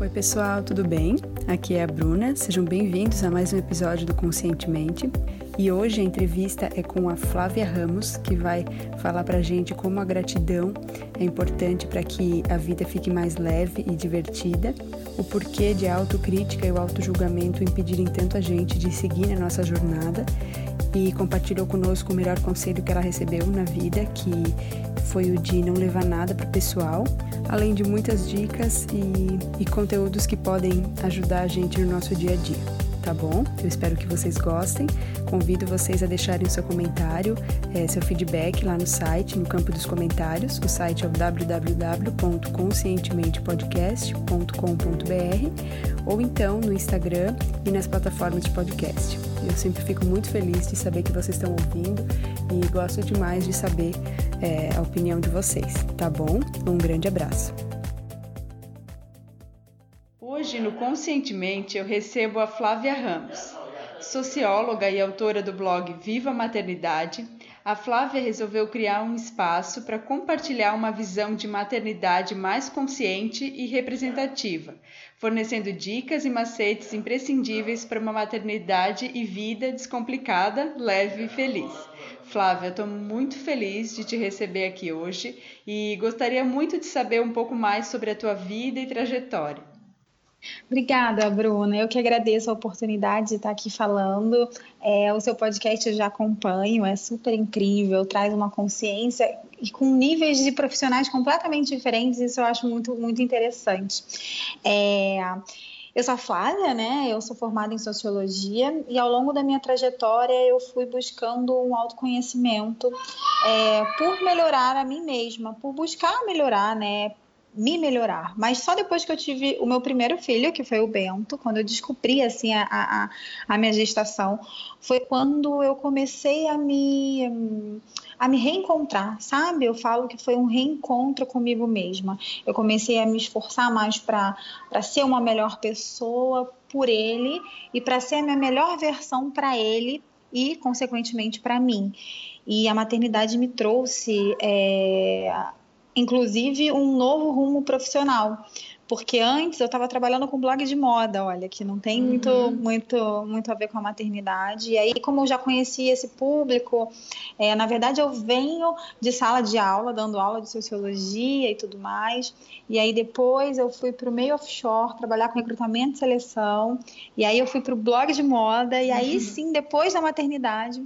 Oi, pessoal, tudo bem? Aqui é a Bruna. Sejam bem-vindos a mais um episódio do Conscientemente. E hoje a entrevista é com a Flávia Ramos, que vai falar pra gente como a gratidão é importante para que a vida fique mais leve e divertida, o porquê de a autocrítica e o autojulgamento impedirem tanto a gente de seguir na nossa jornada e compartilhou conosco o melhor conselho que ela recebeu na vida, que foi o de não levar nada para o pessoal, além de muitas dicas e, e conteúdos que podem ajudar a gente no nosso dia a dia tá bom? Eu espero que vocês gostem. Convido vocês a deixarem o seu comentário, é, seu feedback lá no site, no campo dos comentários. O site é o www.conscientementepodcast.com.br ou então no Instagram e nas plataformas de podcast. Eu sempre fico muito feliz de saber que vocês estão ouvindo e gosto demais de saber é, a opinião de vocês, tá bom? Um grande abraço. Hoje, no Conscientemente, eu recebo a Flávia Ramos. Socióloga e autora do blog Viva Maternidade, a Flávia resolveu criar um espaço para compartilhar uma visão de maternidade mais consciente e representativa, fornecendo dicas e macetes imprescindíveis para uma maternidade e vida descomplicada, leve e feliz. Flávia, estou muito feliz de te receber aqui hoje e gostaria muito de saber um pouco mais sobre a tua vida e trajetória. Obrigada, Bruna. Eu que agradeço a oportunidade de estar aqui falando. É, o seu podcast eu já acompanho, é super incrível, traz uma consciência e com níveis de profissionais completamente diferentes, isso eu acho muito, muito interessante. É, eu sou a Flávia, né? Eu sou formada em sociologia e ao longo da minha trajetória eu fui buscando um autoconhecimento é, por melhorar a mim mesma, por buscar melhorar, né? Me melhorar. Mas só depois que eu tive o meu primeiro filho, que foi o Bento, quando eu descobri assim a, a, a minha gestação, foi quando eu comecei a me a me reencontrar, sabe? Eu falo que foi um reencontro comigo mesma. Eu comecei a me esforçar mais para ser uma melhor pessoa por ele e para ser a minha melhor versão para ele e, consequentemente, para mim. E a maternidade me trouxe é, inclusive um novo rumo profissional. Porque antes eu estava trabalhando com blog de moda, olha, que não tem uhum. muito, muito, muito a ver com a maternidade. E aí, como eu já conhecia esse público, é, na verdade eu venho de sala de aula, dando aula de sociologia e tudo mais. E aí depois eu fui para o meio offshore, trabalhar com recrutamento e seleção. E aí eu fui para o blog de moda. E aí uhum. sim, depois da maternidade,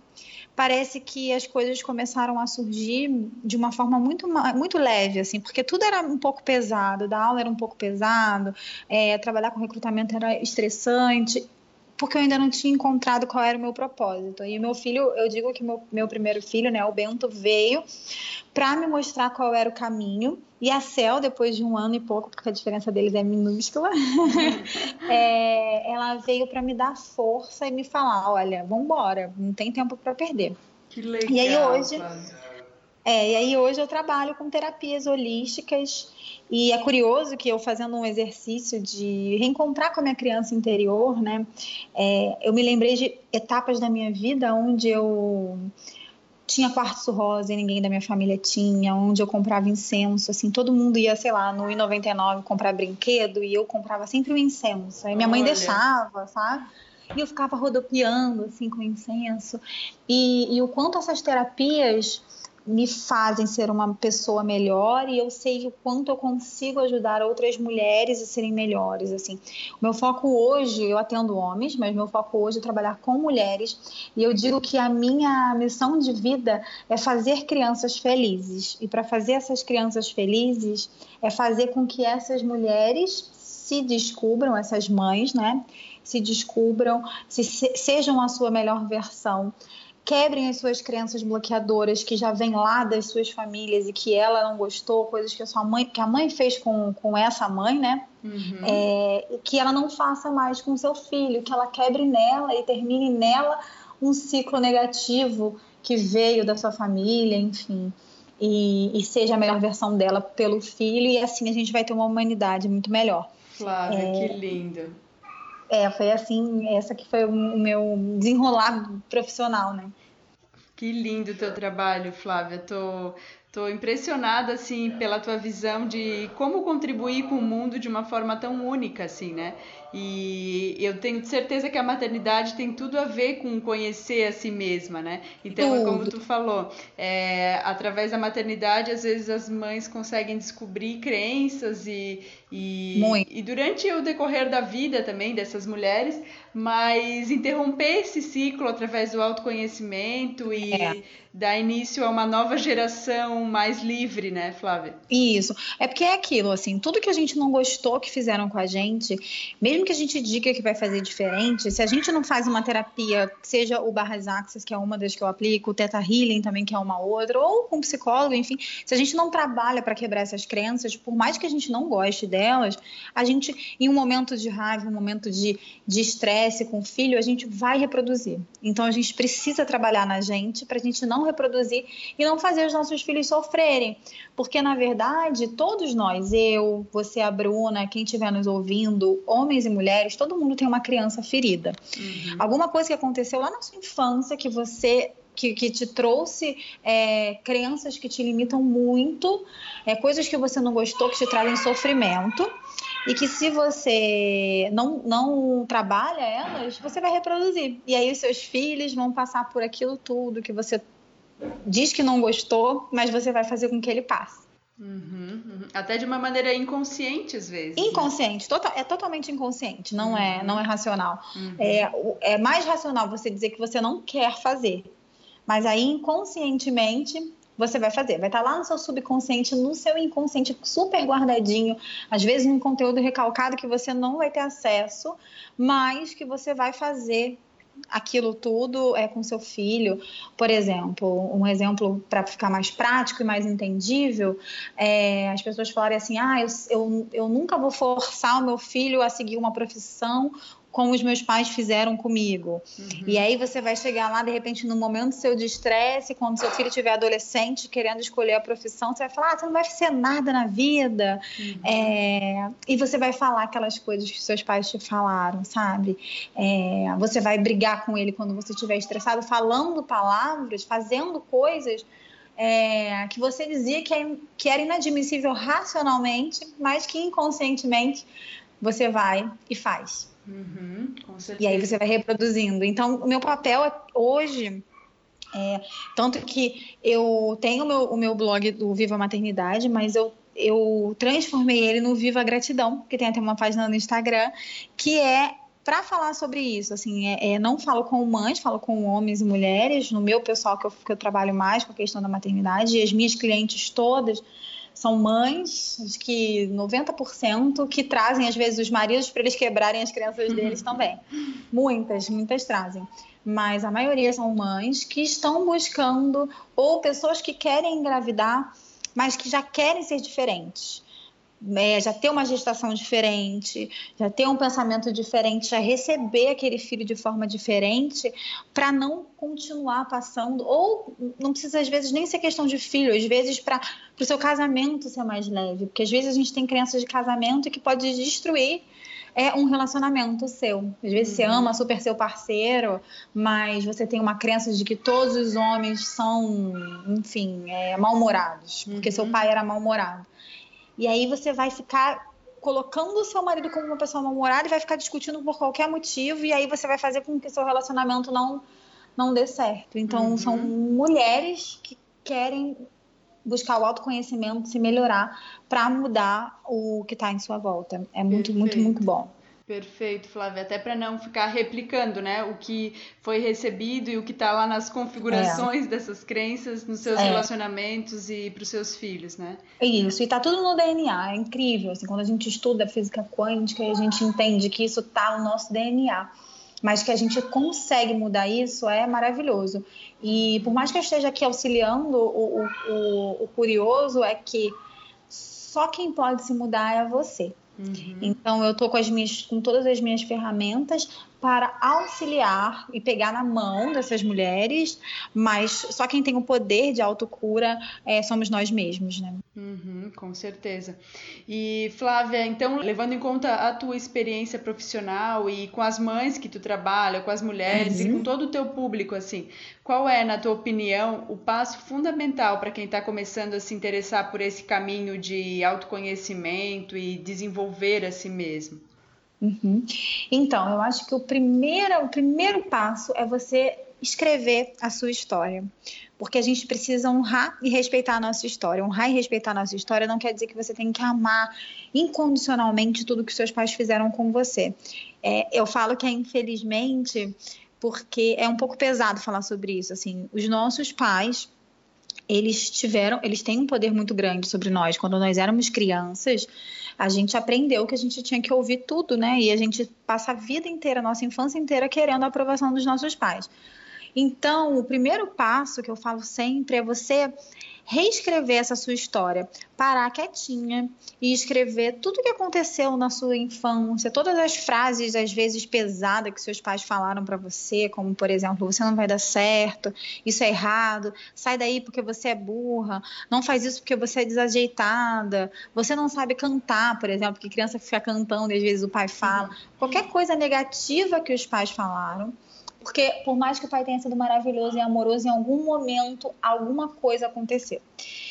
parece que as coisas começaram a surgir de uma forma muito, muito leve, assim, porque tudo era um pouco pesado, da aula era um pouco pesado, é, trabalhar com recrutamento era estressante porque eu ainda não tinha encontrado qual era o meu propósito. E meu filho, eu digo que meu, meu primeiro filho, né, o Bento, veio para me mostrar qual era o caminho. E a Cel, depois de um ano e pouco, porque a diferença deles é minúscula, é, ela veio para me dar força e me falar: olha, vamos embora, não tem tempo para perder. Que legal. E aí hoje. É, e aí hoje eu trabalho com terapias holísticas e é curioso que eu fazendo um exercício de reencontrar com a minha criança interior, né, é, eu me lembrei de etapas da minha vida onde eu tinha quartzo rosa e ninguém da minha família tinha, onde eu comprava incenso, assim, todo mundo ia, sei lá, no I99 comprar brinquedo e eu comprava sempre o incenso. Aí minha mãe Olha. deixava, sabe? E eu ficava rodopiando, assim, com incenso. E, e o quanto essas terapias me fazem ser uma pessoa melhor e eu sei o quanto eu consigo ajudar outras mulheres a serem melhores assim. O meu foco hoje, eu atendo homens, mas meu foco hoje é trabalhar com mulheres e eu digo que a minha missão de vida é fazer crianças felizes. E para fazer essas crianças felizes é fazer com que essas mulheres se descubram, essas mães, né? Se descubram, se, sejam a sua melhor versão quebrem as suas crenças bloqueadoras que já vêm lá das suas famílias e que ela não gostou, coisas que a sua mãe, que a mãe fez com, com essa mãe, né? Uhum. É, que ela não faça mais com seu filho, que ela quebre nela e termine nela um ciclo negativo que veio da sua família, enfim. E, e, seja a melhor versão dela pelo filho, e assim a gente vai ter uma humanidade muito melhor. Flávia, é... que lindo. É, foi assim, essa que foi o meu desenrolar profissional, né? Que lindo o teu trabalho, Flávia. Tô, Estou impressionada assim pela tua visão de como contribuir com o mundo de uma forma tão única assim, né? E eu tenho certeza que a maternidade tem tudo a ver com conhecer a si mesma, né? Então, é como tu falou, é, através da maternidade, às vezes as mães conseguem descobrir crenças e, e, e durante o decorrer da vida também dessas mulheres, mas interromper esse ciclo através do autoconhecimento e é. dar início a uma nova geração mais livre, né, Flávia? Isso. É porque é aquilo, assim, tudo que a gente não gostou que fizeram com a gente, mesmo mesmo que a gente diga que vai fazer diferente, se a gente não faz uma terapia, seja o Barras Axis, que é uma das que eu aplico, o Teta Healing também, que é uma outra, ou com um psicólogo, enfim, se a gente não trabalha para quebrar essas crenças, por mais que a gente não goste delas, a gente, em um momento de raiva, um momento de estresse com o filho, a gente vai reproduzir. Então a gente precisa trabalhar na gente para a gente não reproduzir e não fazer os nossos filhos sofrerem. Porque, na verdade, todos nós, eu, você, a Bruna, quem estiver nos ouvindo, homens e mulheres, todo mundo tem uma criança ferida. Uhum. Alguma coisa que aconteceu lá na sua infância que você que, que, te trouxe é, crenças que te limitam muito, é, coisas que você não gostou, que te trazem sofrimento, e que se você não, não trabalha elas, você vai reproduzir. E aí os seus filhos vão passar por aquilo tudo que você diz que não gostou, mas você vai fazer com que ele passe. Uhum, uhum. Até de uma maneira inconsciente às vezes. Né? Inconsciente, né? Tota-, é totalmente inconsciente, não é, uhum. é, não é racional. Uhum. É, é mais racional você dizer que você não quer fazer, mas aí inconscientemente você vai fazer. Vai estar lá no seu subconsciente, no seu inconsciente, super guardadinho, às vezes um conteúdo recalcado que você não vai ter acesso, mas que você vai fazer aquilo tudo é com seu filho. Por exemplo, um exemplo para ficar mais prático e mais entendível, é, as pessoas falarem assim: ah, eu, eu, eu nunca vou forçar o meu filho a seguir uma profissão como os meus pais fizeram comigo. Uhum. E aí você vai chegar lá, de repente, no momento seu de estresse, quando seu filho estiver adolescente, querendo escolher a profissão, você vai falar, ah, você não vai ser nada na vida. Uhum. É... E você vai falar aquelas coisas que seus pais te falaram, sabe? É... Você vai brigar com ele quando você estiver estressado, falando palavras, fazendo coisas é... que você dizia que, é... que era inadmissível racionalmente, mas que inconscientemente você vai e faz. Uhum, e aí você vai reproduzindo. Então, o meu papel é, hoje é, tanto que eu tenho o meu, o meu blog do Viva Maternidade, mas eu, eu transformei ele no Viva Gratidão, que tem até uma página no Instagram, que é para falar sobre isso. Assim, é, é, não falo com mães, falo com homens e mulheres, no meu pessoal que eu, que eu trabalho mais com a questão da maternidade, e as minhas clientes todas são mães, acho que 90%, que trazem às vezes os maridos para eles quebrarem as crianças deles também. Muitas, muitas trazem. Mas a maioria são mães que estão buscando, ou pessoas que querem engravidar, mas que já querem ser diferentes é, já ter uma gestação diferente, já ter um pensamento diferente, já receber aquele filho de forma diferente, para não continuar passando, ou não precisa às vezes nem ser questão de filho, às vezes para o seu casamento ser mais leve, porque às vezes a gente tem crianças de casamento que pode destruir é um relacionamento seu. Às vezes uhum. você ama super seu parceiro, mas você tem uma crença de que todos os homens são, enfim, é, mal-humorados, porque uhum. seu pai era mal-humorado. E aí você vai ficar colocando o seu marido como uma pessoa mal-humorada e vai ficar discutindo por qualquer motivo, e aí você vai fazer com que seu relacionamento não, não dê certo. Então, uhum. são mulheres que querem buscar o autoconhecimento, se melhorar para mudar o que está em sua volta. É muito, Perfeito. muito, muito bom. Perfeito, Flávia. Até para não ficar replicando, né, o que foi recebido e o que está lá nas configurações é. dessas crenças nos seus é. relacionamentos e para os seus filhos, né? Isso. E está tudo no DNA. É incrível. Assim, quando a gente estuda física quântica, a gente entende que isso está no nosso DNA. Mas que a gente consegue mudar isso é maravilhoso. E por mais que eu esteja aqui auxiliando, o, o, o curioso é que só quem pode se mudar é você. Uhum. Então eu tô com as minhas, com todas as minhas ferramentas para auxiliar e pegar na mão dessas mulheres, mas só quem tem o poder de autocura é, somos nós mesmos, né? Uhum, com certeza. E Flávia, então, levando em conta a tua experiência profissional e com as mães que tu trabalha, com as mulheres uhum. e com todo o teu público, assim, qual é, na tua opinião, o passo fundamental para quem está começando a se interessar por esse caminho de autoconhecimento e desenvolver a si mesmo? Uhum. Então, eu acho que o primeiro, o primeiro passo é você escrever a sua história. Porque a gente precisa honrar e respeitar a nossa história. Honrar e respeitar a nossa história não quer dizer que você tem que amar incondicionalmente tudo que seus pais fizeram com você. É, eu falo que é infelizmente porque é um pouco pesado falar sobre isso. Assim, os nossos pais eles tiveram, eles têm um poder muito grande sobre nós. Quando nós éramos crianças, a gente aprendeu que a gente tinha que ouvir tudo, né? E a gente passa a vida inteira, a nossa infância inteira, querendo a aprovação dos nossos pais. Então, o primeiro passo que eu falo sempre é você reescrever essa sua história, parar quietinha e escrever tudo o que aconteceu na sua infância, todas as frases às vezes pesadas que seus pais falaram para você, como por exemplo, você não vai dar certo, isso é errado, sai daí porque você é burra, não faz isso porque você é desajeitada, você não sabe cantar, por exemplo, que criança fica cantando e às vezes o pai fala, qualquer coisa negativa que os pais falaram porque por mais que o pai tenha sido maravilhoso e amoroso, em algum momento alguma coisa aconteceu.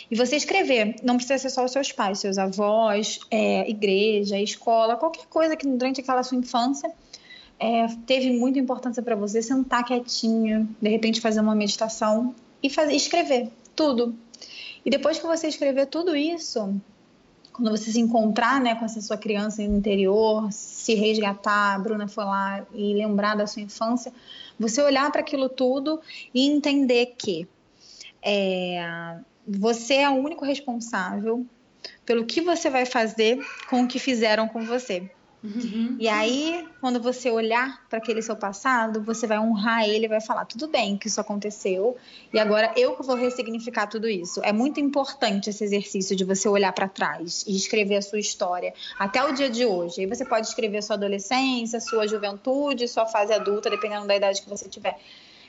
E você escrever, não precisa ser só os seus pais, seus avós, é, igreja, escola, qualquer coisa que durante aquela sua infância é, teve muita importância para você, sentar quietinho, de repente fazer uma meditação e fazer, escrever tudo. E depois que você escrever tudo isso, quando você se encontrar né, com essa sua criança interior, se resgatar, a Bruna foi lá e lembrar da sua infância, você olhar para aquilo tudo e entender que é, você é o único responsável pelo que você vai fazer com o que fizeram com você. Uhum. E aí, quando você olhar para aquele seu passado, você vai honrar ele vai falar: tudo bem que isso aconteceu, e agora eu que vou ressignificar tudo isso. É muito importante esse exercício de você olhar para trás e escrever a sua história até o dia de hoje. Aí você pode escrever sua adolescência, sua juventude, sua fase adulta, dependendo da idade que você tiver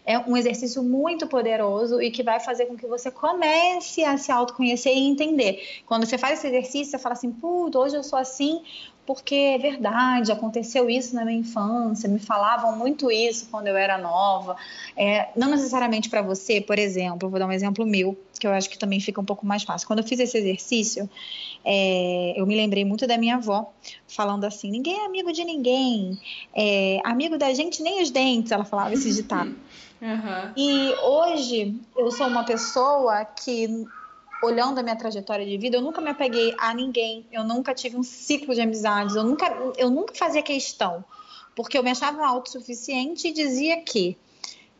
é um exercício muito poderoso e que vai fazer com que você comece a se autoconhecer e entender. Quando você faz esse exercício, você fala assim, puto, hoje eu sou assim porque é verdade, aconteceu isso na minha infância, me falavam muito isso quando eu era nova. É, não necessariamente para você, por exemplo, vou dar um exemplo meu, que eu acho que também fica um pouco mais fácil. Quando eu fiz esse exercício, é, eu me lembrei muito da minha avó, falando assim: ninguém é amigo de ninguém, é, amigo da gente nem os dentes, ela falava esse ditado. Uhum. E hoje eu sou uma pessoa que olhando a minha trajetória de vida, eu nunca me apeguei a ninguém, eu nunca tive um ciclo de amizades, eu nunca, eu nunca fazia questão, porque eu me achava autossuficiente e dizia que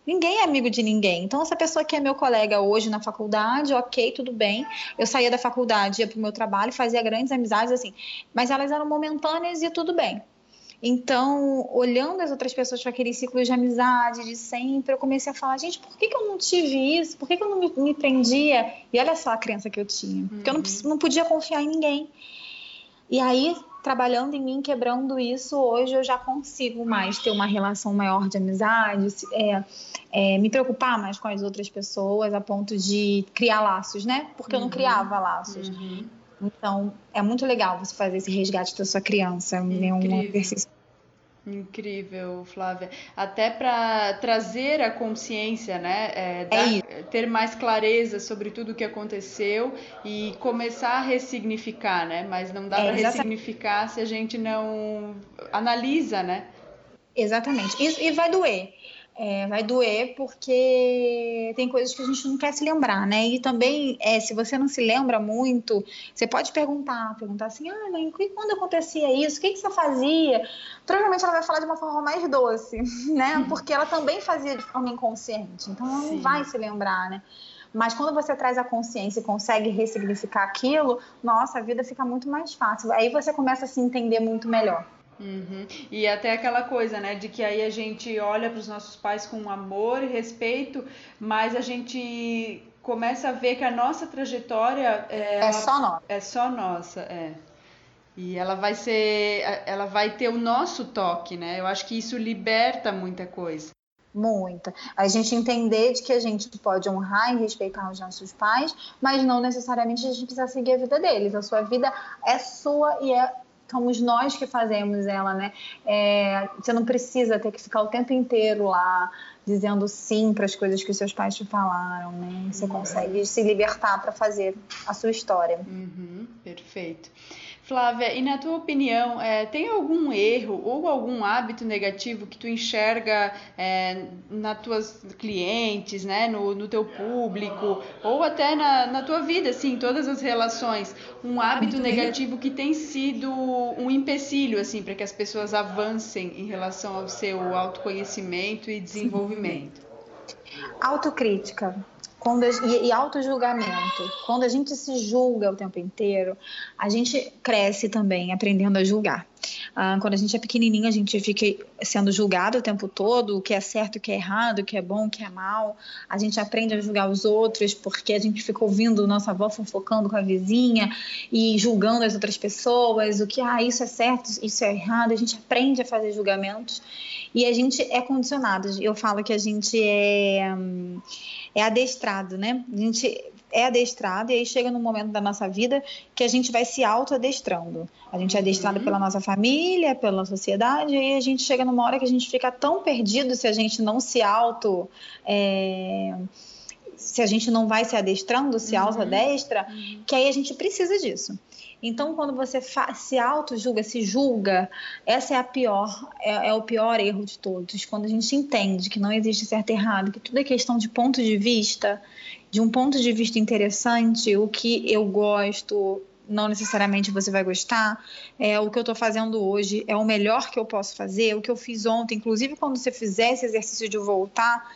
ninguém é amigo de ninguém. Então, essa pessoa que é meu colega hoje na faculdade, ok, tudo bem. Eu saía da faculdade, ia para o meu trabalho, fazia grandes amizades, assim, mas elas eram momentâneas e tudo bem. Então, olhando as outras pessoas para aquele ciclo de amizade de sempre, eu comecei a falar, gente, por que, que eu não tive isso? Por que, que eu não me, me prendia? E olha só a crença que eu tinha. Porque eu não, uhum. não podia confiar em ninguém. E aí, trabalhando em mim, quebrando isso, hoje eu já consigo mais ter uma relação maior de amizade, é, é, me preocupar mais com as outras pessoas, a ponto de criar laços, né? Porque eu não uhum. criava laços. Uhum. Então, é muito legal você fazer esse resgate da sua criança. É um exercício. Incrível, Flávia. Até para trazer a consciência, né? É, dar, ter mais clareza sobre tudo o que aconteceu e começar a ressignificar, né? Mas não dá é, para ressignificar se a gente não analisa, né? Exatamente. Isso, e vai doer. É, vai doer porque tem coisas que a gente não quer se lembrar, né? E também, é, se você não se lembra muito, você pode perguntar, perguntar assim, ah, mãe, quando acontecia isso, o que, que você fazia? Provavelmente ela vai falar de uma forma mais doce, né? Porque ela também fazia de forma inconsciente, então ela não vai se lembrar, né? Mas quando você traz a consciência e consegue ressignificar aquilo, nossa, a vida fica muito mais fácil. Aí você começa a se entender muito melhor. Uhum. E até aquela coisa, né, de que aí a gente olha para os nossos pais com amor e respeito, mas a gente começa a ver que a nossa trajetória é, é só nossa. É só nossa, é. E ela vai ser, ela vai ter o nosso toque, né? Eu acho que isso liberta muita coisa. Muita. A gente entender de que a gente pode honrar e respeitar os nossos pais, mas não necessariamente a gente precisa seguir a vida deles. A sua vida é sua e é somos nós que fazemos ela, né? É, você não precisa ter que ficar o tempo inteiro lá dizendo sim para as coisas que os seus pais te falaram, né? Você uhum. consegue se libertar para fazer a sua história. Uhum, perfeito. Flávia, e na tua opinião, é, tem algum erro ou algum hábito negativo que tu enxerga é, nas tuas clientes, né, no, no teu público, ou até na, na tua vida, assim, todas as relações, um hábito negativo? que tem sido um empecilho, assim, para que as pessoas avancem em relação ao seu autoconhecimento e desenvolvimento? Autocrítica quando, e, e auto-julgamento. Quando a gente se julga o tempo inteiro, a gente cresce também aprendendo a julgar. Ah, quando a gente é pequenininho, a gente fica sendo julgado o tempo todo, o que é certo, o que é errado, o que é bom, o que é mal. A gente aprende a julgar os outros porque a gente fica ouvindo nossa avó fofocando com a vizinha e julgando as outras pessoas, o que, ah, isso é certo, isso é errado. A gente aprende a fazer julgamentos e a gente é condicionado. Eu falo que a gente é. Hum, é adestrado, né? A gente é adestrado e aí chega num momento da nossa vida que a gente vai se auto-adestrando. A gente é adestrado uhum. pela nossa família, pela sociedade, e aí a gente chega numa hora que a gente fica tão perdido se a gente não se auto. É, se a gente não vai se adestrando, se uhum. auto-adestra, uhum. que aí a gente precisa disso. Então, quando você se auto-julga, se julga, essa é a pior, é, é, o pior erro de todos. Quando a gente entende que não existe certo e errado, que tudo é questão de ponto de vista, de um ponto de vista interessante, o que eu gosto, não necessariamente você vai gostar. É, o que eu estou fazendo hoje é o melhor que eu posso fazer, o que eu fiz ontem. Inclusive, quando você fizer esse exercício de voltar,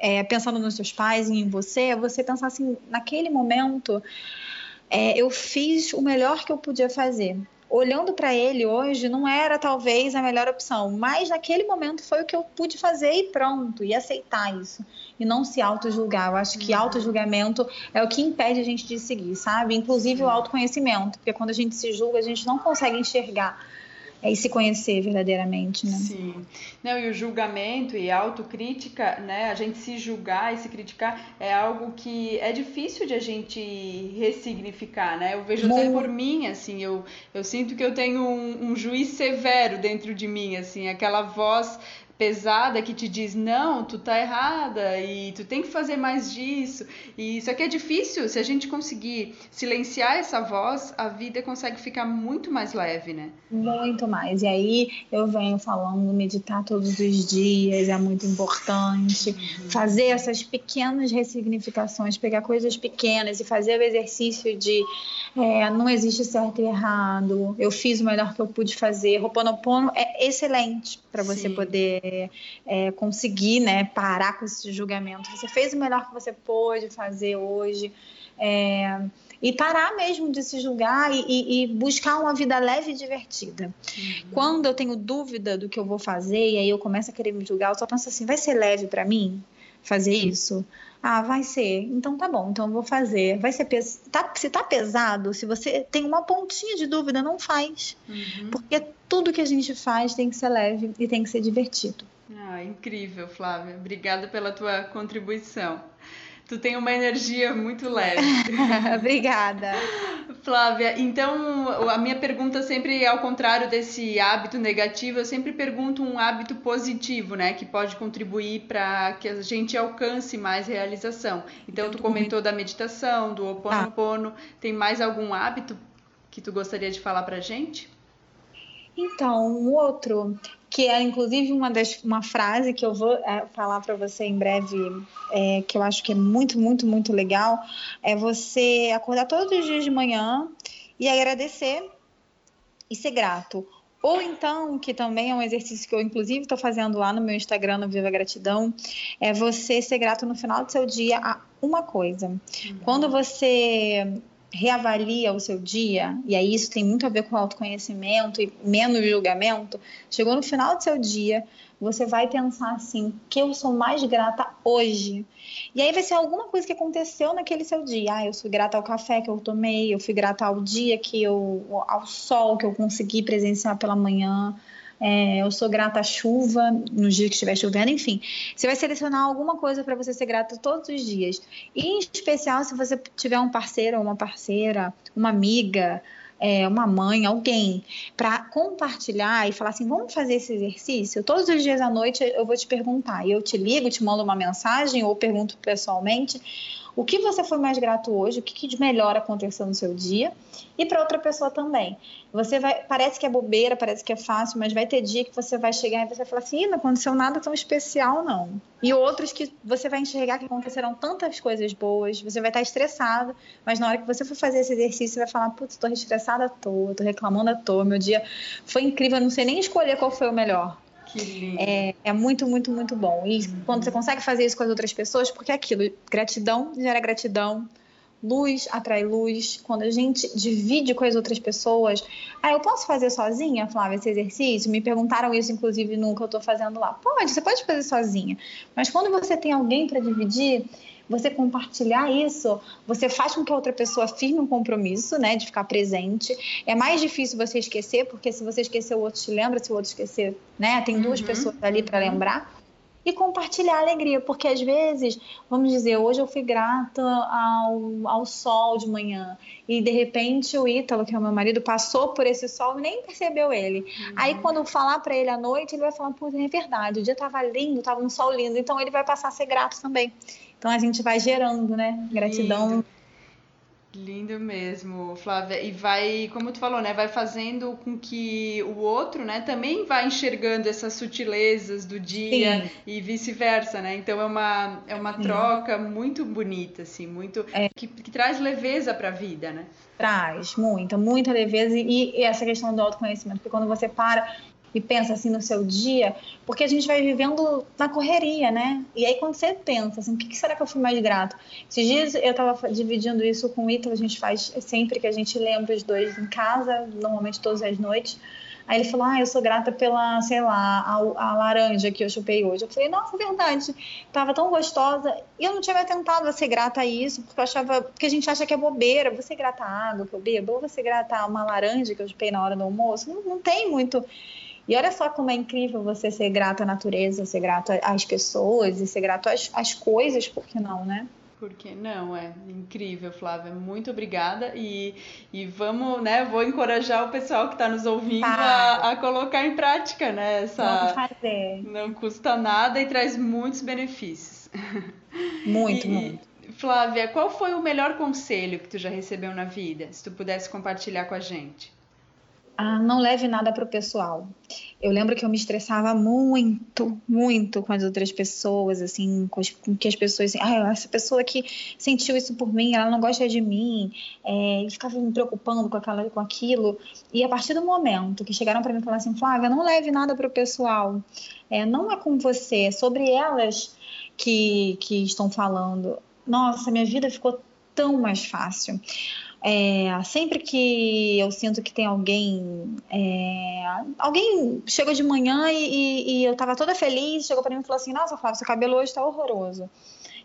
é, pensando nos seus pais e em você, você pensar assim, naquele momento, é, eu fiz o melhor que eu podia fazer. Olhando para ele hoje, não era talvez a melhor opção, mas naquele momento foi o que eu pude fazer e pronto, e aceitar isso. E não se auto-julgar. Eu acho que uhum. auto-julgamento é o que impede a gente de seguir, sabe? Inclusive o autoconhecimento, porque quando a gente se julga, a gente não consegue enxergar é se conhecer verdadeiramente, né? Sim. Não, e o julgamento e a autocrítica, né? A gente se julgar e se criticar é algo que é difícil de a gente ressignificar, né? Eu vejo até por mim, assim, eu, eu sinto que eu tenho um, um juiz severo dentro de mim, assim, aquela voz pesada que te diz não, tu tá errada e tu tem que fazer mais disso. E isso aqui é difícil, se a gente conseguir silenciar essa voz, a vida consegue ficar muito mais leve, né? Muito mais. E aí eu venho falando meditar todos os dias é muito importante. Uhum. Fazer essas pequenas ressignificações, pegar coisas pequenas e fazer o exercício de é, não existe certo e errado. Eu fiz o melhor que eu pude fazer. Roponopono é excelente para você poder é, conseguir né, parar com esse julgamento. Você fez o melhor que você pôde fazer hoje. É, e parar mesmo de se julgar e, e, buscar uma vida leve e divertida. Uhum. Quando eu tenho dúvida do que eu vou fazer e aí eu começo a querer me julgar, eu só penso assim: vai ser leve para mim fazer isso? Ah, vai ser. Então tá bom, então eu vou fazer. Vai ser pes... tá, se tá pesado, se você tem uma pontinha de dúvida, não faz. Uhum. Porque tudo que a gente faz tem que ser leve e tem que ser divertido. Ah, incrível, Flávia. Obrigada pela tua contribuição. Tu tem uma energia muito leve. Obrigada. Flávia, então a minha pergunta sempre é ao contrário desse hábito negativo, eu sempre pergunto um hábito positivo, né, que pode contribuir para que a gente alcance mais realização. Então tu comentou da meditação, do Ho'oponopono, ah. tem mais algum hábito que tu gostaria de falar pra gente? Então, um outro que é inclusive uma, das, uma frase que eu vou é, falar para você em breve, é, que eu acho que é muito, muito, muito legal, é você acordar todos os dias de manhã e agradecer e ser grato. Ou então, que também é um exercício que eu, inclusive, estou fazendo lá no meu Instagram, no Viva Gratidão, é você ser grato no final do seu dia a uma coisa. Uhum. Quando você reavalia o seu dia, e aí isso tem muito a ver com autoconhecimento e menos julgamento, chegou no final do seu dia, você vai pensar assim, que eu sou mais grata hoje. E aí vai ser alguma coisa que aconteceu naquele seu dia. Ah, eu fui grata ao café que eu tomei, eu fui grata ao dia que eu ao sol que eu consegui presenciar pela manhã. É, eu sou grata à chuva no dia que estiver chovendo, enfim. Você vai selecionar alguma coisa para você ser grata todos os dias. E em especial se você tiver um parceiro ou uma parceira, uma amiga, é, uma mãe, alguém, para compartilhar e falar assim: vamos fazer esse exercício? Todos os dias à noite eu vou te perguntar. E eu te ligo, te mando uma mensagem ou pergunto pessoalmente o que você foi mais grato hoje, o que de melhor aconteceu no seu dia e para outra pessoa também. Você vai, parece que é bobeira, parece que é fácil, mas vai ter dia que você vai chegar e você vai falar assim, não aconteceu nada tão especial não. E outros que você vai enxergar que aconteceram tantas coisas boas, você vai estar estressado, mas na hora que você for fazer esse exercício, você vai falar, putz, estou estressada à toa, estou reclamando à toa, meu dia foi incrível, eu não sei nem escolher qual foi o melhor. É, é, muito, muito, muito bom. E quando você consegue fazer isso com as outras pessoas, porque é aquilo, gratidão gera gratidão, luz atrai luz. Quando a gente divide com as outras pessoas, ah, eu posso fazer sozinha, Flávia, esse exercício? Me perguntaram isso, inclusive, nunca eu estou fazendo lá. Pode, você pode fazer sozinha. Mas quando você tem alguém para dividir, você compartilhar isso, você faz com que a outra pessoa firme um compromisso, né, de ficar presente. É mais difícil você esquecer, porque se você esquecer, o outro te lembra, se o outro esquecer, né, tem duas uhum. pessoas ali para lembrar. E compartilhar a alegria, porque às vezes, vamos dizer, hoje eu fui grata ao, ao sol de manhã, e de repente o Ítalo, que é o meu marido, passou por esse sol e nem percebeu ele. Uhum. Aí quando eu falar para ele à noite, ele vai falar: pô, é verdade, o dia tava lindo, tava um sol lindo, então ele vai passar a ser grato também. Então a gente vai gerando, né? Gratidão. Lindo. Lindo mesmo, Flávia. E vai, como tu falou, né, vai fazendo com que o outro, né, também vá enxergando essas sutilezas do dia Sim. e vice-versa, né? Então é uma é uma troca muito bonita, assim, muito é. que, que traz leveza para a vida, né? Traz muita, muita leveza e, e essa questão do autoconhecimento, porque quando você para e pensa assim no seu dia, porque a gente vai vivendo na correria, né? E aí quando você pensa assim, o que será que eu fui mais grato? Esses dias eu estava dividindo isso com o Ítalo, a gente faz sempre que a gente lembra os dois em casa, normalmente todas as noites. Aí ele falou: Ah, eu sou grata pela, sei lá, a, a, laranja que eu chupei hoje. Eu falei: Nossa, verdade, tava tão gostosa. E eu não tinha me atentado a ser grata a isso, porque eu achava. Porque a gente acha que é bobeira. Você grata a água que eu bebo, ou você grata uma laranja que eu chupei na hora do almoço. Não, não tem muito e olha só como é incrível você ser grato à natureza, ser grato às pessoas e ser grato às, às coisas, por que não, né? Por que não? É incrível, Flávia. Muito obrigada. E, e vamos, né? Vou encorajar o pessoal que está nos ouvindo a, a, colocar em prática, né? Essa, vamos fazer. Não custa nada e traz muitos benefícios. Muito, e, muito. Flávia, qual foi o melhor conselho que tu já recebeu na vida? Se tu pudesse compartilhar com a gente ah, não leve nada para o pessoal. Eu lembro que eu me estressava muito, muito com as outras pessoas, assim, com, as, com que as pessoas, assim, ah, essa pessoa que sentiu isso por mim, ela não gosta de mim, é, e ficava me preocupando com, aquela, com aquilo. E a partir do momento que chegaram para mim e falaram assim, Flávia, não leve nada para o pessoal, é, não é com você, é sobre elas que, que estão falando. Nossa, minha vida ficou tão mais fácil. É, sempre que eu sinto que tem alguém. É, alguém chegou de manhã e, e, eu estava toda feliz, chegou para mim e falou assim: Nossa, Flávio, seu cabelo hoje está horroroso.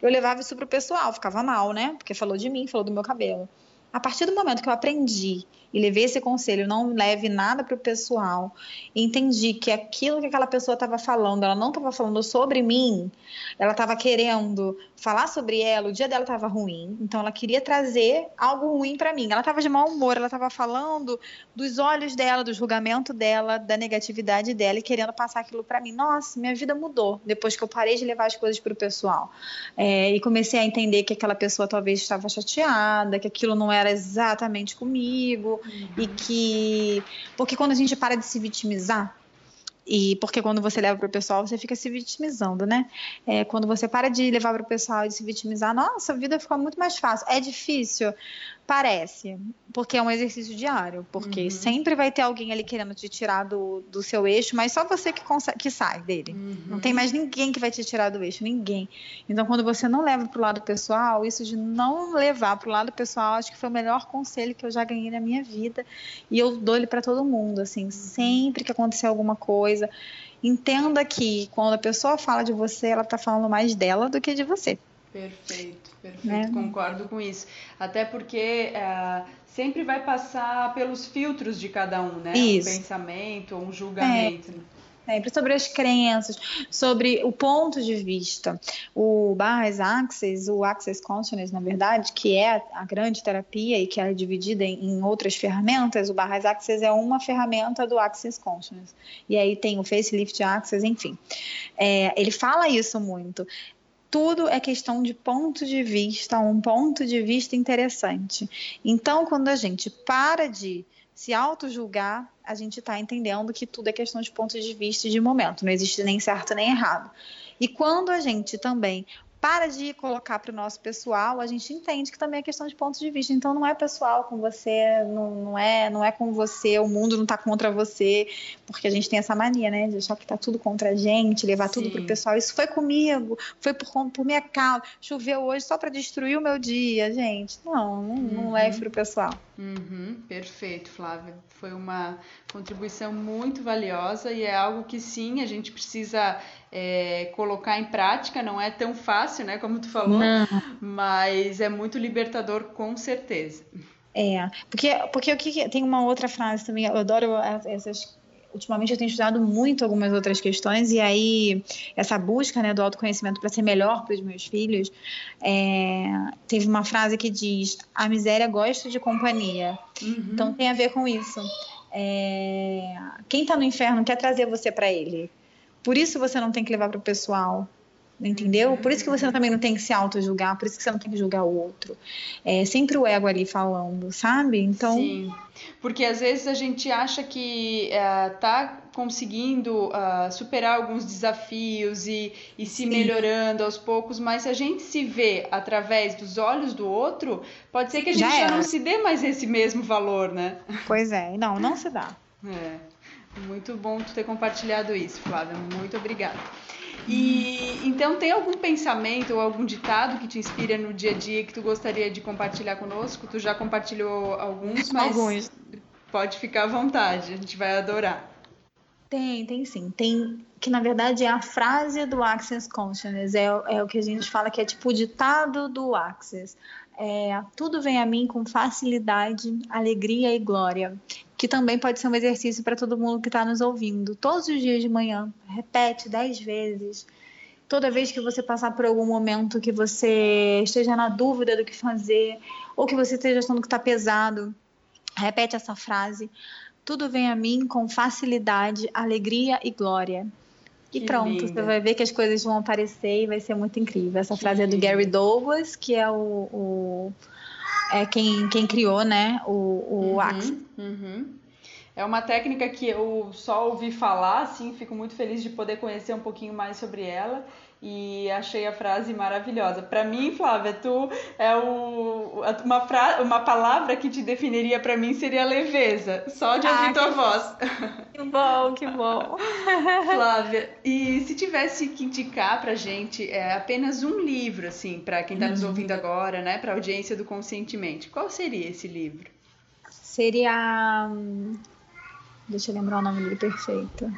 Eu levava isso pro pessoal, ficava mal, né? Porque falou de mim, falou do meu cabelo. A partir do momento que eu aprendi e levei esse conselho, não leve nada para o pessoal, entendi que aquilo que aquela pessoa estava falando, ela não estava falando sobre mim, ela estava querendo falar sobre ela, o dia dela estava ruim, então ela queria trazer algo ruim para mim. Ela estava de mau humor, ela estava falando dos olhos dela, do julgamento dela, da negatividade dela e querendo passar aquilo para mim. Nossa, minha vida mudou depois que eu parei de levar as coisas para o pessoal é, e comecei a entender que aquela pessoa talvez estava chateada, que aquilo não era exatamente comigo. E que porque quando a gente para de se vitimizar e porque quando você leva para o pessoal, você fica se vitimizando, né? É, quando você para de levar para o pessoal e se vitimizar, nossa, a vida fica muito mais fácil. É difícil, Parece, porque é um exercício diário, porque uhum. sempre vai ter alguém ali querendo te tirar do, do seu eixo, mas só você que, consegue, que sai dele. Uhum. Não tem mais ninguém que vai te tirar do eixo, ninguém. Então, quando você não leva para o lado pessoal, isso de não levar para o lado pessoal, acho que foi o melhor conselho que eu já ganhei na minha vida. E eu dou ele para todo mundo, assim, uhum. sempre que acontecer alguma coisa, entenda que quando a pessoa fala de você, ela está falando mais dela do que de você. Perfeito, perfeito, né? concordo com isso. Até porque é, sempre vai passar pelos filtros de cada um, né? Isso. Um pensamento, um julgamento. É. Sempre sobre as crenças, sobre o ponto de vista. O Barras Access, o Access Consciousness, na verdade, que é a grande terapia e que é dividida em, outras ferramentas, o Barras Access é uma ferramenta do Access Consciousness. E aí tem o Facelift Access, enfim. É, ele fala isso muito tudo é questão de ponto de vista, um ponto de vista interessante. Então, quando a gente para de se auto-julgar, a gente está entendendo que tudo é questão de ponto de vista e de momento, não existe nem certo nem errado. E quando a gente também para de colocar para o nosso pessoal, a gente entende que também é questão de ponto de vista. Então não é pessoal com você, não, não é, não é com você, o mundo não está contra você, porque a gente tem essa mania, né, de achar que está tudo contra a gente, levar Sim. tudo para o pessoal. Isso foi comigo, foi por, por minha causa. Choveu hoje só para destruir o meu dia, gente. Não, não, uhum. não leve para o pessoal. Uhum. Perfeito, Flávia. Foi uma contribuição muito valiosa e é algo que sim a gente precisa é, colocar em prática. Não é tão fácil, né, como tu falou, não. mas é muito libertador com certeza. É, porque, porque o que tem uma outra frase também, eu adoro essas ultimamente eu tenho estudado muito algumas outras questões e aí essa busca né, do autoconhecimento para ser melhor para os meus filhos é, teve uma frase que diz a miséria gosta de companhia uhum. então tem a ver com isso é, quem está no inferno quer trazer você para ele por isso você não tem que levar para o pessoal entendeu? Por isso que você também não tem que se auto-julgar, por isso que você não tem que julgar o outro. É sempre o ego ali falando, sabe? Então. Sim, porque às vezes a gente acha que uh, tá conseguindo uh, superar alguns desafios e, e se Sim. melhorando aos poucos, mas se a gente se vê através dos olhos do outro, pode ser que a gente já, já não se dê mais esse mesmo valor, né? Pois é, não, não se dá. É. Muito bom tu ter compartilhado isso, Flávia. Muito obrigada. E então tem algum pensamento ou algum ditado que te inspira no dia a dia que tu gostaria de compartilhar conosco? Tu já compartilhou alguns, mas alguns. pode ficar à vontade, a gente vai adorar. Tem, tem sim. Tem que na verdade é a frase do Access Consciousness, é, é o que a gente fala que é tipo o ditado do Access. É, tudo vem a mim com facilidade, alegria e glória que também pode ser um exercício para todo mundo que está nos ouvindo. Todos os dias de manhã, repete dez vezes. Toda vez que você passar por algum momento que você esteja na dúvida do que fazer, ou que você esteja achando que está pesado, repete essa frase. Tudo vem a mim com facilidade, alegria e glória. E que pronto, linda. você vai ver que as coisas vão aparecer e vai ser muito incrível. Essa que frase é do Gary Douglas, que é o, o é quem, quem criou, né, o, o uhum, Axe. Uhum. É uma técnica que eu só ouvi falar, assim, fico muito feliz de poder conhecer um pouquinho mais sobre ela e achei a frase maravilhosa. Para mim, Flávia, tu é o, uma, fra, uma palavra que te definiria para mim seria leveza, só de ouvir ah, tua que... voz. Que bom, que bom. Flávia, e se tivesse que indicar pra gente é, apenas um livro, assim, para quem está nos uhum. ouvindo agora, né, para audiência do Conscientemente, qual seria esse livro? Seria. Hum, deixa eu lembrar o nome dele perfeito.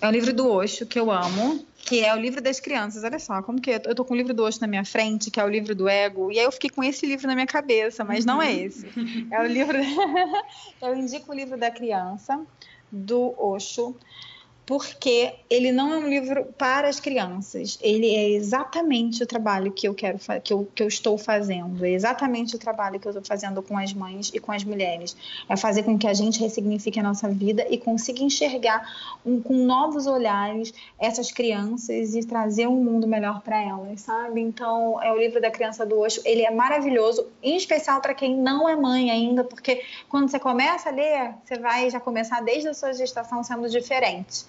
É um livro do Osho que eu amo, que é o livro das crianças. Olha só, como que eu tô com o livro do Osho na minha frente, que é o livro do ego, e aí eu fiquei com esse livro na minha cabeça, mas não é esse. É o livro. eu indico o livro da criança do Osho porque ele não é um livro para as crianças. Ele é exatamente o trabalho que eu quero que eu, que eu estou fazendo. É exatamente o trabalho que eu estou fazendo com as mães e com as mulheres. É fazer com que a gente ressignifique a nossa vida e consiga enxergar um, com novos olhares essas crianças e trazer um mundo melhor para elas, sabe? Então, é o livro da criança do Osho. Ele é maravilhoso, em especial para quem não é mãe ainda, porque quando você começa a ler, você vai já começar desde a sua gestação sendo diferente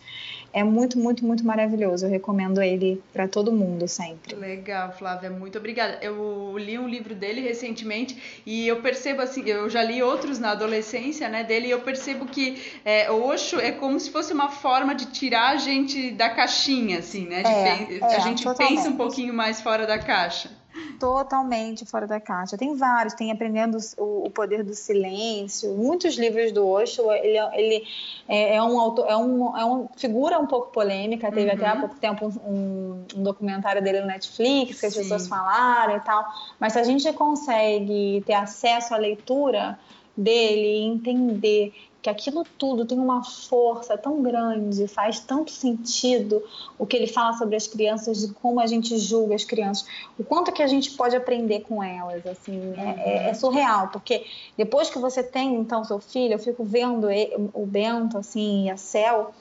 é muito, muito, muito maravilhoso. Eu recomendo ele para todo mundo sempre. Legal, Flávia, muito obrigada. Eu li um livro dele recentemente e eu percebo assim, eu já li outros na adolescência, né, dele, e eu percebo que é, Osho é como se fosse uma forma de tirar a gente da caixinha, assim, né? É, é, a gente totalmente. pensa um pouquinho mais fora da caixa totalmente fora da caixa. Tem vários, tem Aprendendo o, o Poder do Silêncio, muitos livros do Osho. Ele, ele é, é, um autor, é, um, é uma figura um pouco polêmica. Teve uhum. até há pouco tempo um, um, documentário dele no Netflix que as Sim. pessoas falaram e tal. Mas se a gente consegue ter acesso à leitura dele, entender que aquilo tudo tem uma força tão grande, faz tanto sentido o que ele fala sobre as crianças, de como a gente julga as crianças, o quanto que a gente pode aprender com elas, assim, é, é, é surreal, porque depois que você tem, então, seu filho, eu fico vendo o Bento, assim, e a Cel,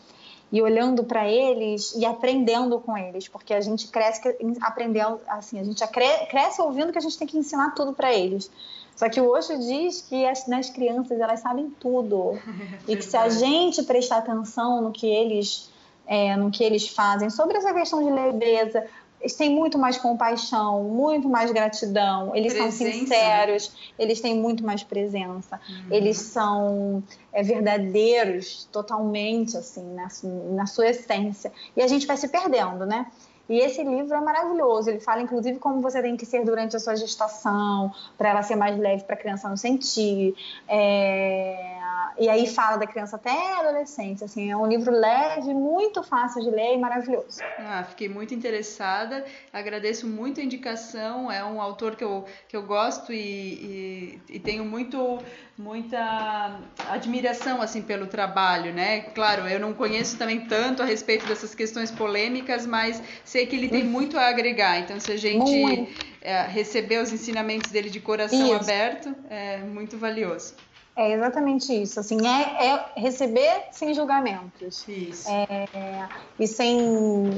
e olhando para eles e aprendendo com eles, porque a gente cresce aprendendo, assim, a gente cresce ouvindo que a gente tem que ensinar tudo para eles. Só que o Osho diz que as, nas crianças elas sabem tudo e que se a gente prestar atenção no que eles é, no que eles fazem sobre essa questão de leveza, eles têm muito mais compaixão, muito mais gratidão, eles presença, são né? sinceros, né? eles têm muito mais presença, uhum. eles são é, verdadeiros totalmente, assim, na, na sua essência. E a gente vai se perdendo, né? E esse livro é maravilhoso. Ele fala, inclusive, como você tem que ser durante a sua gestação, para ela ser mais leve, para a criança não sentir. É... E aí fala da criança até a adolescência. Assim, é um livro leve, muito fácil de ler e maravilhoso. Ah, fiquei muito interessada. Agradeço muito a indicação. É um autor que eu, que eu gosto e, e, e tenho muito muita admiração assim pelo trabalho, né? Claro, eu não conheço também tanto a respeito dessas questões polêmicas, mas sei que ele tem uhum. muito a agregar. Então, se a gente é, receber os ensinamentos dele de coração isso. aberto, é muito valioso. É exatamente isso. Assim, é, é receber sem julgamentos. Isso. É, e sem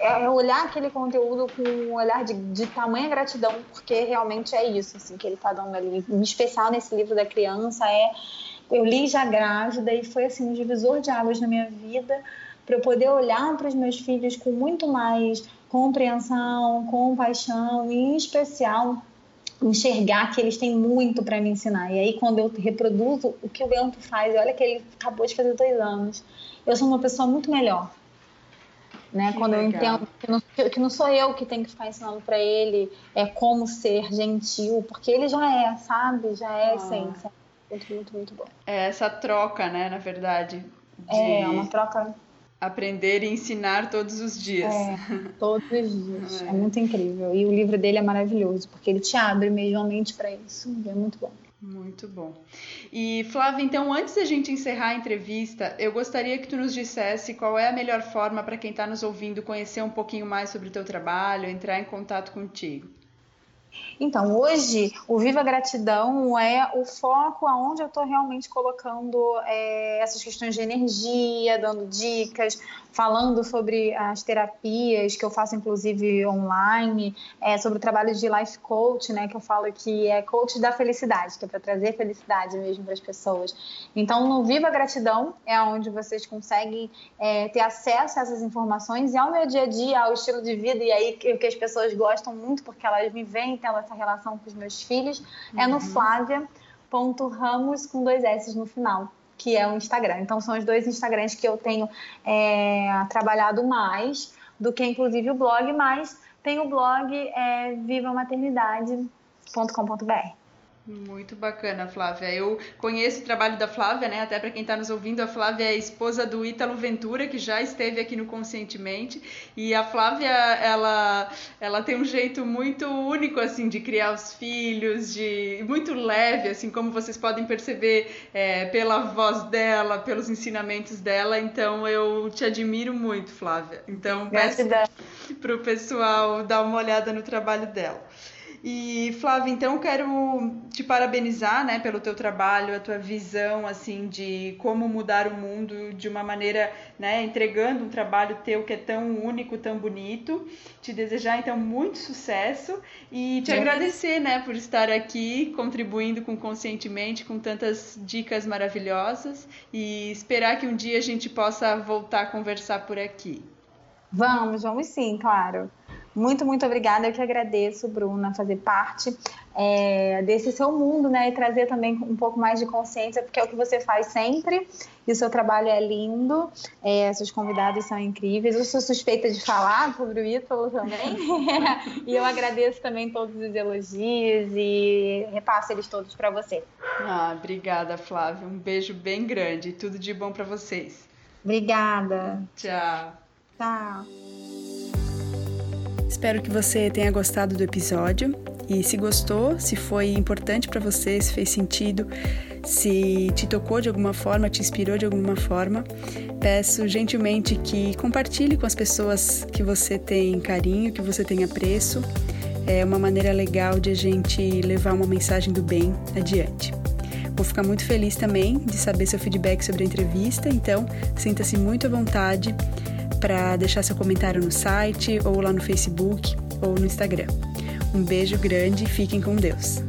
é, é olhar aquele conteúdo com um olhar de, de tamanha gratidão, porque realmente é isso assim, que ele está dando ali. Em especial nesse livro da criança, é eu li já grávida e foi assim um divisor de águas na minha vida para eu poder olhar para os meus filhos com muito mais compreensão, compaixão e, em especial, enxergar que eles têm muito para me ensinar. E aí, quando eu reproduzo o que o Bento faz, olha que ele acabou de fazer dois anos, eu sou uma pessoa muito melhor né? Que Quando legal. eu entendo que não, que não, sou eu que tenho que ficar ensinando para ele é como ser gentil, porque ele já é, sabe? Já é ah. essência. Muito, muito, muito bom. É essa troca, né, na verdade. De... É, uma troca. Aprender e ensinar todos os dias. É, todos os dias. É. é muito incrível. E o livro dele é maravilhoso, porque ele te abre mesmo a mente para isso. É muito bom. Muito bom. E Flávia, então antes da gente encerrar a entrevista, eu gostaria que tu nos dissesse qual é a melhor forma para quem está nos ouvindo conhecer um pouquinho mais sobre o teu trabalho, entrar em contato contigo. Então, hoje, o Viva Gratidão é o foco aonde eu estou realmente colocando é, essas questões de energia, dando dicas, falando sobre as terapias que eu faço, inclusive online, é, sobre o trabalho de life coach, né, que eu falo que é coach da felicidade, que é para trazer felicidade mesmo para as pessoas. Então, no Viva Gratidão é onde vocês conseguem é, ter acesso a essas informações e ao meu dia a dia, ao estilo de vida, e aí que, que as pessoas gostam muito, porque elas me veem tendo essa relação com os meus filhos, uhum. é no uhum. Flávia.ramos com dois S no final que é o Instagram. Então, são os dois Instagrams que eu tenho é, trabalhado mais do que, inclusive, o blog, mas tem o blog é, vivamaternidade.com.br. Muito bacana, Flávia. Eu conheço o trabalho da Flávia, né? Até para quem está nos ouvindo, a Flávia é esposa do Ítalo Ventura, que já esteve aqui no Conscientemente. E a Flávia, ela, ela tem um jeito muito único, assim, de criar os filhos, de muito leve, assim, como vocês podem perceber é, pela voz dela, pelos ensinamentos dela. Então, eu te admiro muito, Flávia. Então, peço para o pessoal dar uma olhada no trabalho dela. E Flávia, então quero te parabenizar, né, pelo teu trabalho, a tua visão assim de como mudar o mundo de uma maneira, né, entregando um trabalho teu que é tão único, tão bonito. Te desejar então muito sucesso e te é. agradecer, né, por estar aqui contribuindo com conscientemente com tantas dicas maravilhosas e esperar que um dia a gente possa voltar a conversar por aqui. Vamos, vamos sim, claro. Muito, muito obrigada. Eu que agradeço, Bruna, fazer parte é, desse seu mundo, né? E trazer também um pouco mais de consciência, porque é o que você faz sempre. E o seu trabalho é lindo. É, seus convidados são incríveis. Eu sou suspeita de falar sobre o Ítalo também. e eu agradeço também todos os elogios e repasso eles todos para você. Ah, obrigada, Flávia. Um beijo bem grande. Tudo de bom para vocês. Obrigada. Tchau. Tchau. Espero que você tenha gostado do episódio e se gostou, se foi importante para você, se fez sentido, se te tocou de alguma forma, te inspirou de alguma forma, peço gentilmente que compartilhe com as pessoas que você tem carinho, que você tem apreço. É uma maneira legal de a gente levar uma mensagem do bem adiante. Vou ficar muito feliz também de saber seu feedback sobre a entrevista, então sinta-se muito à vontade para deixar seu comentário no site ou lá no Facebook ou no Instagram. Um beijo grande e fiquem com Deus.